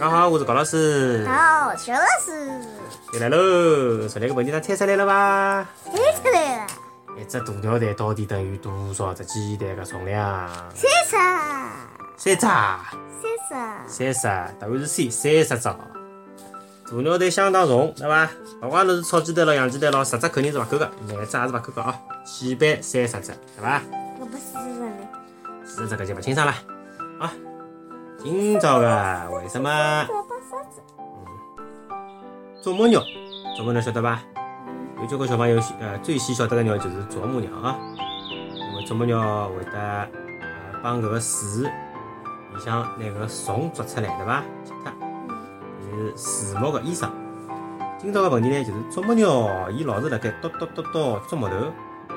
大家好，我是高老师，好，肖老师又来喽。昨天个问题，他猜出来了吧？猜出来了，一只鸵鸟蛋到底等于多少只鸡蛋的重量？三十，三只，三十三十，答案是 C，三十只。鸵鸟蛋相当重，对伐？勿管侬是炒鸡蛋咯、养鸡蛋咯，十只肯定是勿够个，廿只也是勿够个啊，起码三十只，对吧？十，我不是人嘞，四十个就勿清爽了啊。今朝个为什么？啄木鸟？啄木鸟晓得伐？有交关小朋友呃最先晓得个鸟就是啄木鸟啊。那么啄木鸟会得呃帮搿个树里向拿搿虫捉出来，对伐？吃脱，是树木个医生。今朝个问题呢，就是啄木鸟伊老是辣盖叨叨叨叨啄木头，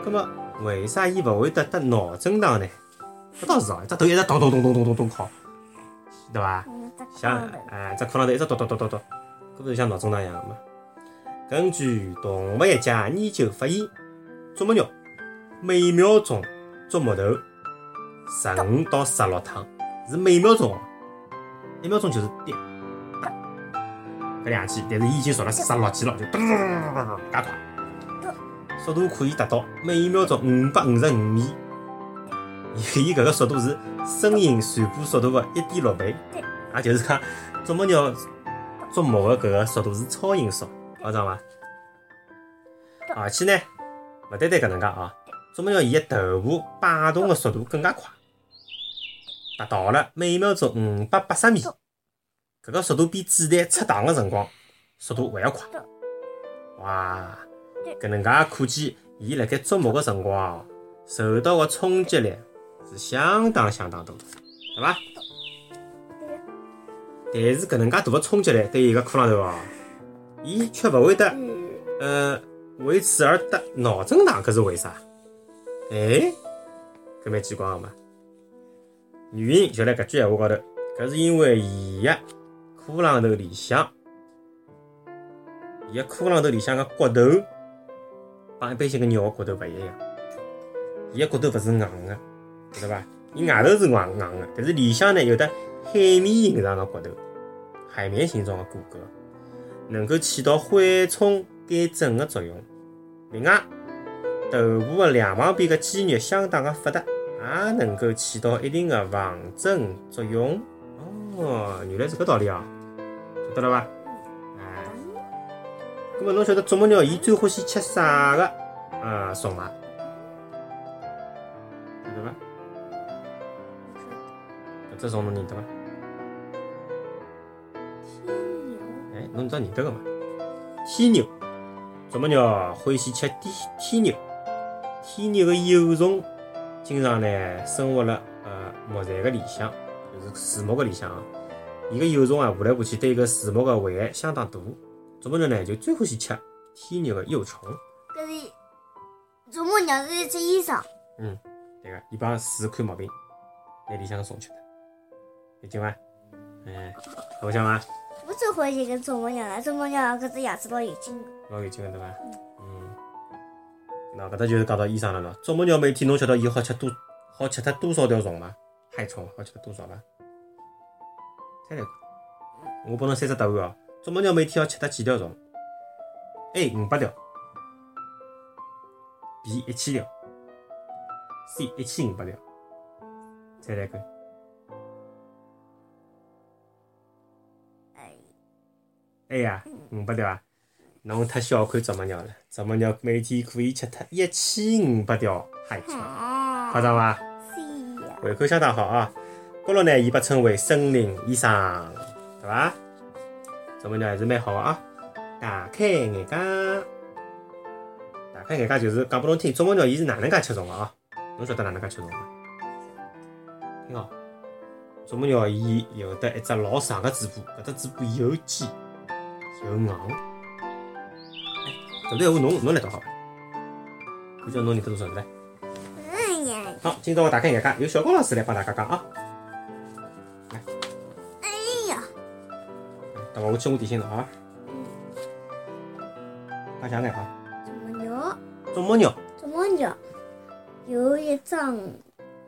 葛末为啥伊勿会得得脑震荡呢？搿倒是哦，只头一直咚咚咚咚咚咚咚敲，对伐？像哎，只骷髅头一直咚咚咚咚咚，搿不是像脑震荡一样的吗？根据动物学家研究发现，啄木鸟每秒钟啄木头十五到十六趟，是每秒钟哦，一秒钟就是滴搿两记，但是伊已经熟了十六记了，就嘟嘟嘟嘟嘟嘟介快，速度可以达到每秒钟五百五十五米。伊伊搿个速度是声音传播速度的一点六倍，也就是讲，啄木鸟啄木的搿个速度是超音速，好懂伐？而且呢，勿单单搿能介啊，啄木鸟伊个头部摆动的速度更加快，达到了每秒钟五百八十米。搿个速度比子弹出膛的辰光速度还要快。哇，搿能介可见，伊辣盖啄木个辰光哦，受到个冲击力是相当相当大的，对伐？但是搿能介大个冲击力对伊个骷髅头哦，伊却勿会得嗯，呃为此而得脑震荡，搿是为啥？哎，搿蛮奇怪个嘛。原因就辣搿句闲话高头，搿是因为伊个裤浪头里向，伊个裤浪头里向个骨头帮一般性个鸟个骨头勿一样，伊个骨头勿是硬个，晓得伐？伊外头是硬硬的，但是里向呢有的海绵形状的骨头，海绵形状的骨骼，能够起到缓冲减震的作用。另外，头部的两旁边的肌肉相当的发达，也能够起到一定的防震作用。哦，原来是搿道理啊，晓得了伐？哎，葛末侬晓得啄木鸟伊最欢喜吃啥个呃虫伐？搿只虫侬认得伐？天牛，哎，侬知道认得个伐？天牛，啄木鸟欢喜吃天天牛。天牛个幼虫经常呢生活辣呃木材个里向，就是树木个里向啊。伊个幼虫啊爬来爬去，对搿树木个危害相当大。啄木鸟呢就最欢喜吃天牛个幼虫。搿是啄木鸟是一只医生，嗯，对个，伊帮树看毛病，拿里向个虫吃脱，有劲伐？哎，好像吗？我最欢喜跟啄木鸟了，啄木鸟搿只牙齿老有劲的，老有劲个对伐？嗯，那搿搭就是讲到医生了喏。啄木鸟每天侬晓得伊好吃多好吃脱多少条虫伐？害虫好吃脱多少伐？猜猜看。我拨侬三只答案哦。啄木鸟每天要吃脱几条虫？A 五百条，B 一千条，C 一千五百条。猜猜看。A 呀，五百条啊！侬太小看啄木鸟了，啄木鸟每天可以吃脱一千五百条害虫，啊夸张伐胃口相当好啊！高头呢，伊被称为森林医生，对伐？啄木鸟还是蛮好个啊！打开眼界，打开眼界就是讲拨侬听，啄木鸟伊是哪能介吃虫个啊？侬晓得哪能介吃虫伐？听哦，啄木鸟伊有得一只老长个嘴巴，搿只嘴巴有尖又硬。哎，搿段闲话侬侬来读好伐？我叫侬认得多少对伐？哎呀，好，今朝我打开眼界，由小高老师来帮大家讲啊。哎呀，等会我去我提醒侬啊。快讲眼啊！啄木鸟，啄木鸟，啄木鸟有一张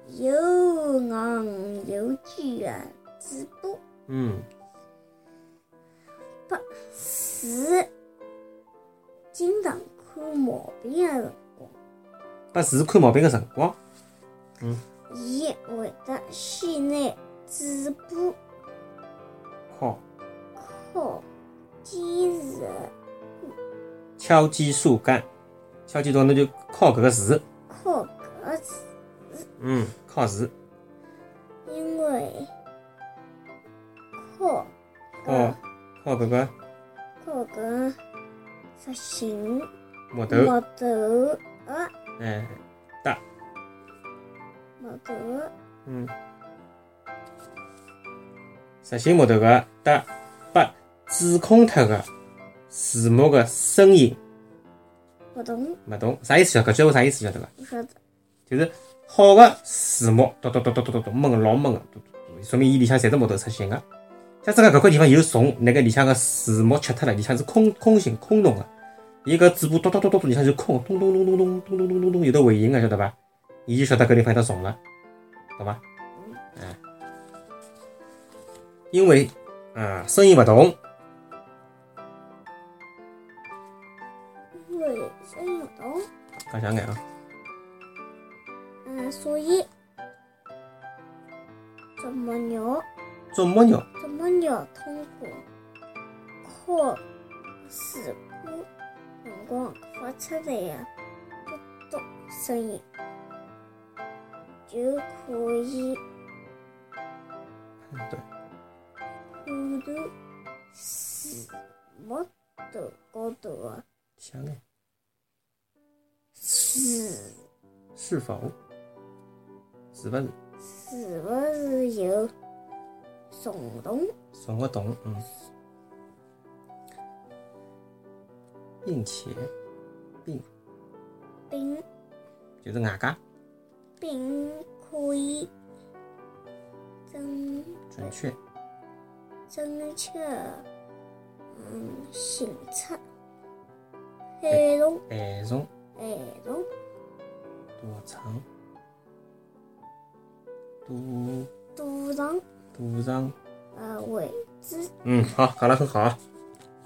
又硬又尖的嘴巴，嗯，字经常看毛病的辰光，拨字看毛病的辰光，伊会得先拿嘴巴敲靠坚实的敲击树干，敲击到那就敲搿个字，靠搿个字，嗯，敲字，因为靠敲敲搿个靠搿实心木头，木头的。哎，木头的。嗯，实心木头个搭拨指空脱个字幕个声音不懂，勿懂，啥意思啊？搿句话啥意思晓得伐？不晓得。就是好个字幕，嘟嘟嘟嘟嘟嘟嘟闷老闷个，嘟嘟嘟，说明伊里向侪是木头出现个。假使讲搿块地方有虫，那个里向个树木吃脱了，里向是空空心空洞个，伊搿嘴巴嘟嘟嘟嘟嘟里向就空，咚咚咚咚咚咚咚咚咚咚有得回音个，晓得伐？伊就晓得搿地方有得虫了，懂伐？哎，因为啊声音勿同，因为声音勿同，讲详眼啊，嗯，所以啄木鸟，啄木鸟啄木鸟通过靠嘴巴辰光发出来的嘟嘟声音，就可以判断，判断字幕头高头的详眼字是否？是勿是是不是有送洞。虫，送我，嗯。并且，并，并。就是外加。并可以准准确。准确嗯，形成害虫，害虫，害虫躲藏躲躲藏。肚上，呃位置。嗯，好，讲得很好啊。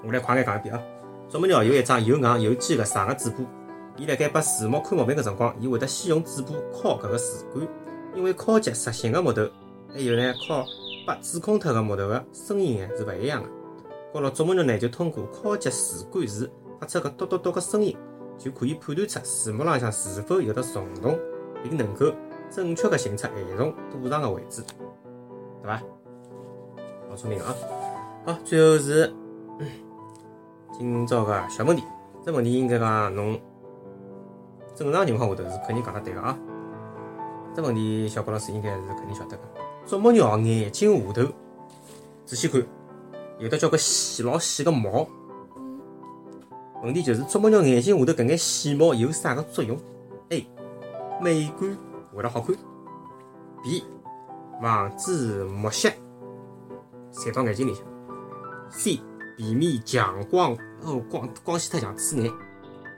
我来快眼讲一遍啊。啄木鸟有一张又硬又尖个长个嘴巴，伊辣盖拨树木看毛病个辰光，伊会得先用嘴巴敲搿个树干，因为敲击实心个木头，还有呢敲拨指空脱个木头个声音呢是勿一样个。高了啄木鸟呢就通过敲击树干时发出个嘟嘟嘟个声音，就可以判断出树木浪向是否有得虫洞，并能够准确个寻出害虫躲藏个位置，对伐？老聪明啊！好，最后是今朝个小问题，这问题应该讲侬正常情况下头是肯定讲得对个啊。这问题小高老师应该是肯定晓得个。啄木鸟眼睛下头，仔细看，有得交关细老细个毛。问题就是啄木鸟眼睛下头搿眼细毛有啥个作用？A. 美观，为了好看。B. 防止木屑散到眼睛里向。C. 避免强光哦光光线太强刺眼，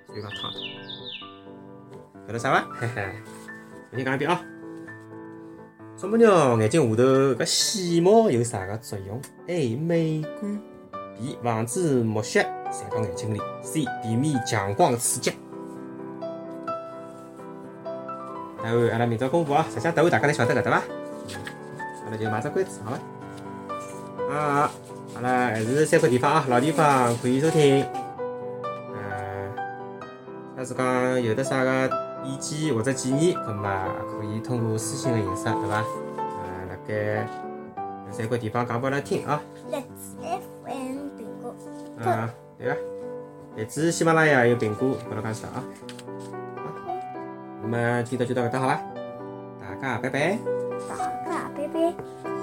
所以讲烫的。晓得啥伐？嘿嘿，重新讲一遍啊。啄木鸟眼睛下头搿细毛有啥个作用？A. 美观。B. 防止木屑散到眼睛里。C. 避免强光刺激。答案阿拉明朝公布啊，实际上答案大家侪晓得个对伐？嗯，阿拉就卖只关子好伐？啊，阿拉还是三块地方啊，老地方可以收听。嗯，要是讲有的啥个意见或者建议，葛末可以通过私信个形式，对伐？呃，辣盖三块地方讲拨阿拉听啊。荔枝 FM 苹果，啊，对个，荔枝、喜马拉雅还有苹果，拨侬讲啥啊？好，那么今朝就到搿搭好伐？大家拜拜。 네.